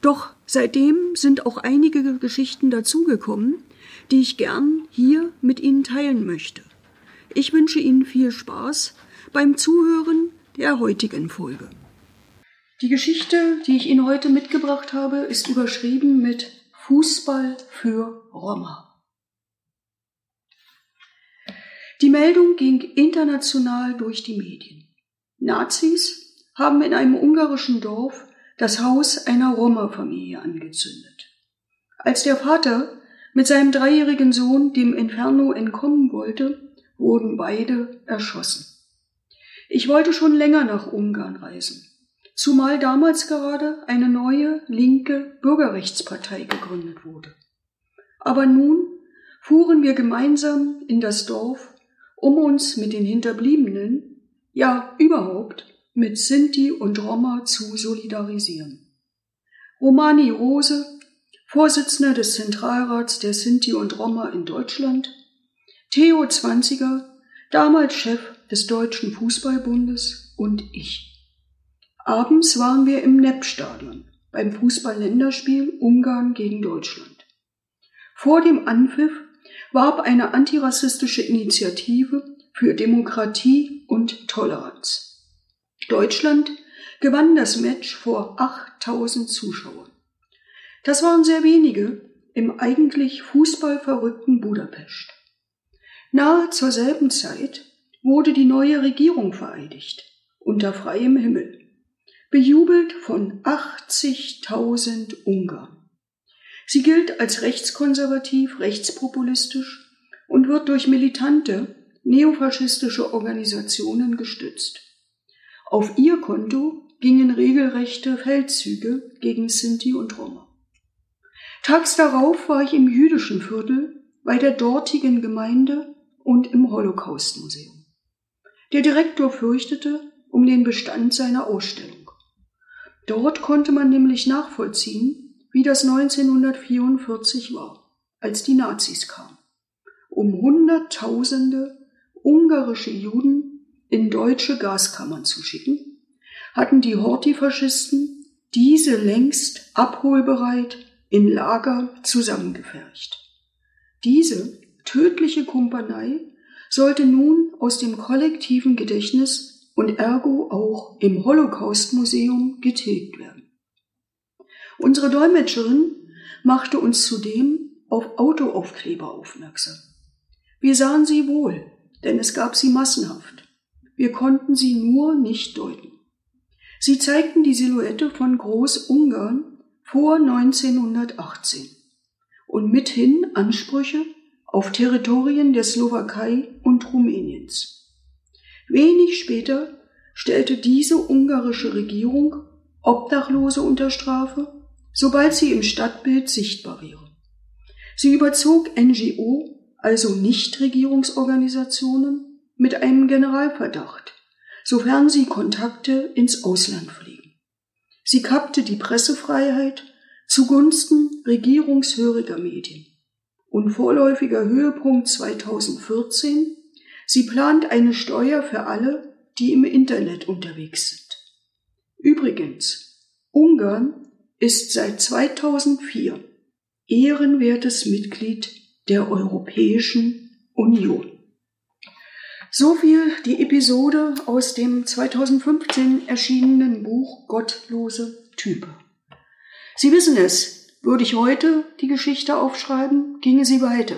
Doch seitdem sind auch einige Geschichten dazugekommen, die ich gern hier mit Ihnen teilen möchte. Ich wünsche Ihnen viel Spaß beim Zuhören der heutigen Folge. Die Geschichte, die ich Ihnen heute mitgebracht habe, ist überschrieben mit Fußball für Roma. Die Meldung ging international durch die Medien. Nazis haben in einem ungarischen Dorf das Haus einer Roma-Familie angezündet. Als der Vater mit seinem dreijährigen Sohn dem Inferno entkommen wollte, wurden beide erschossen. Ich wollte schon länger nach Ungarn reisen, zumal damals gerade eine neue linke Bürgerrechtspartei gegründet wurde. Aber nun fuhren wir gemeinsam in das Dorf, um uns mit den Hinterbliebenen, ja überhaupt mit Sinti und Roma zu solidarisieren. Romani Rose, Vorsitzender des Zentralrats der Sinti und Roma in Deutschland, Theo Zwanziger, damals Chef des Deutschen Fußballbundes und ich. Abends waren wir im Nepp-Stadion beim Fußball-Länderspiel Ungarn gegen Deutschland. Vor dem Anpfiff warb eine antirassistische Initiative für Demokratie und Toleranz. Deutschland gewann das Match vor 8000 Zuschauern. Das waren sehr wenige im eigentlich fußballverrückten Budapest. Nahe zur selben Zeit wurde die neue Regierung vereidigt, unter freiem Himmel, bejubelt von 80.000 Ungarn. Sie gilt als rechtskonservativ, rechtspopulistisch und wird durch militante neofaschistische Organisationen gestützt. Auf ihr Konto gingen regelrechte Feldzüge gegen Sinti und Roma. Tags darauf war ich im jüdischen Viertel bei der dortigen Gemeinde und im Holocaustmuseum. Der Direktor fürchtete um den Bestand seiner Ausstellung. Dort konnte man nämlich nachvollziehen, wie das 1944 war, als die Nazis kamen, um Hunderttausende ungarische Juden in deutsche Gaskammern zu schicken, hatten die Horthy-Faschisten diese längst abholbereit in Lager zusammengefercht. Diese tödliche Kumpanei sollte nun aus dem kollektiven Gedächtnis und ergo auch im Holocaust-Museum getilgt werden. Unsere Dolmetscherin machte uns zudem auf Autoaufkleber aufmerksam. Wir sahen sie wohl, denn es gab sie massenhaft. Wir konnten sie nur nicht deuten. Sie zeigten die Silhouette von Groß-Ungarn vor 1918 und mithin Ansprüche auf Territorien der Slowakei und Rumäniens. Wenig später stellte diese ungarische Regierung Obdachlose unter Strafe, sobald sie im Stadtbild sichtbar wären. Sie überzog NGO, also Nichtregierungsorganisationen, mit einem Generalverdacht, sofern sie Kontakte ins Ausland pflegen. Sie kappte die Pressefreiheit zugunsten regierungshöriger Medien und vorläufiger Höhepunkt 2014. Sie plant eine Steuer für alle, die im Internet unterwegs sind. Übrigens, Ungarn ist seit 2004 ehrenwertes Mitglied der Europäischen Union. So viel die Episode aus dem 2015 erschienenen Buch Gottlose Type. Sie wissen es, würde ich heute die Geschichte aufschreiben, ginge sie weiter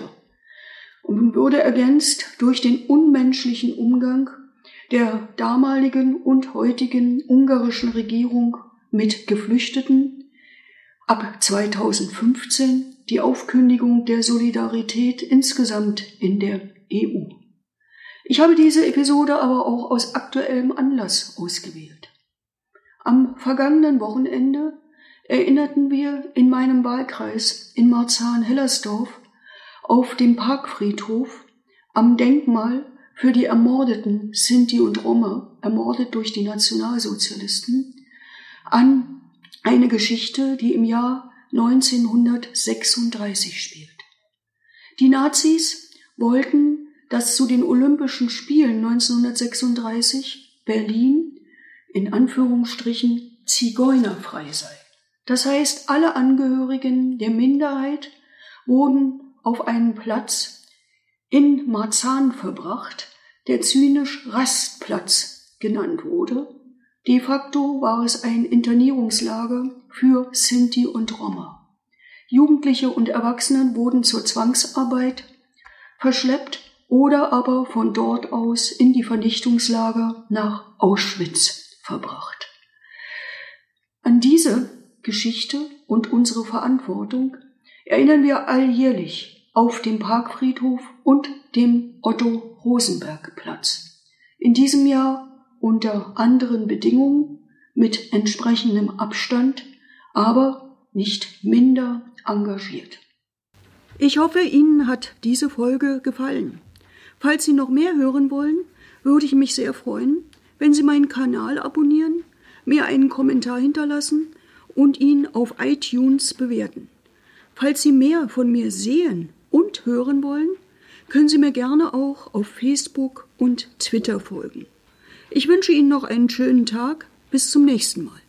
und würde ergänzt durch den unmenschlichen Umgang der damaligen und heutigen ungarischen Regierung mit Geflüchteten, ab 2015 die Aufkündigung der Solidarität insgesamt in der EU. Ich habe diese Episode aber auch aus aktuellem Anlass ausgewählt. Am vergangenen Wochenende erinnerten wir in meinem Wahlkreis in Marzahn-Hellersdorf auf dem Parkfriedhof am Denkmal für die ermordeten Sinti und Roma, ermordet durch die Nationalsozialisten, an eine Geschichte, die im Jahr 1936 spielt. Die Nazis wollten, dass zu den Olympischen Spielen 1936 Berlin in Anführungsstrichen zigeunerfrei sei. Das heißt, alle Angehörigen der Minderheit wurden auf einen Platz in Marzahn verbracht, der zynisch Rastplatz genannt wurde. De facto war es ein Internierungslager für Sinti und Roma. Jugendliche und Erwachsene wurden zur Zwangsarbeit verschleppt oder aber von dort aus in die Vernichtungslager nach Auschwitz verbracht. An diese Geschichte und unsere Verantwortung erinnern wir alljährlich auf dem Parkfriedhof und dem Otto-Rosenberg-Platz. In diesem Jahr unter anderen Bedingungen mit entsprechendem Abstand, aber nicht minder engagiert. Ich hoffe, Ihnen hat diese Folge gefallen. Falls Sie noch mehr hören wollen, würde ich mich sehr freuen, wenn Sie meinen Kanal abonnieren, mir einen Kommentar hinterlassen und ihn auf iTunes bewerten. Falls Sie mehr von mir sehen und hören wollen, können Sie mir gerne auch auf Facebook und Twitter folgen. Ich wünsche Ihnen noch einen schönen Tag. Bis zum nächsten Mal.